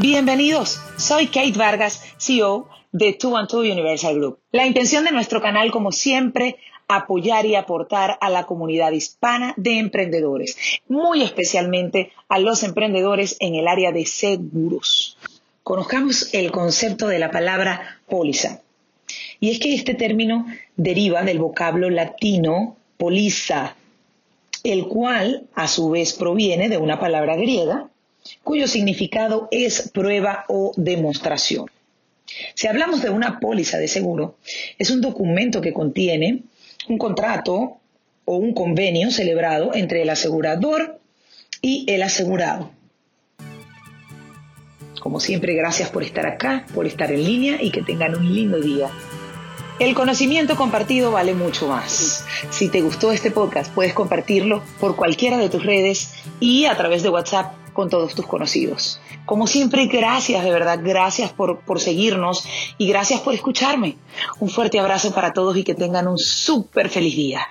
Bienvenidos, soy Kate Vargas, CEO de Two and Two Universal Group. La intención de nuestro canal, como siempre, apoyar y aportar a la comunidad hispana de emprendedores, muy especialmente a los emprendedores en el área de seguros. Conozcamos el concepto de la palabra póliza. Y es que este término deriva del vocablo latino póliza, el cual a su vez proviene de una palabra griega cuyo significado es prueba o demostración. Si hablamos de una póliza de seguro, es un documento que contiene un contrato o un convenio celebrado entre el asegurador y el asegurado. Como siempre, gracias por estar acá, por estar en línea y que tengan un lindo día. El conocimiento compartido vale mucho más. Si te gustó este podcast, puedes compartirlo por cualquiera de tus redes y a través de WhatsApp con todos tus conocidos. Como siempre, gracias, de verdad, gracias por, por seguirnos y gracias por escucharme. Un fuerte abrazo para todos y que tengan un súper feliz día.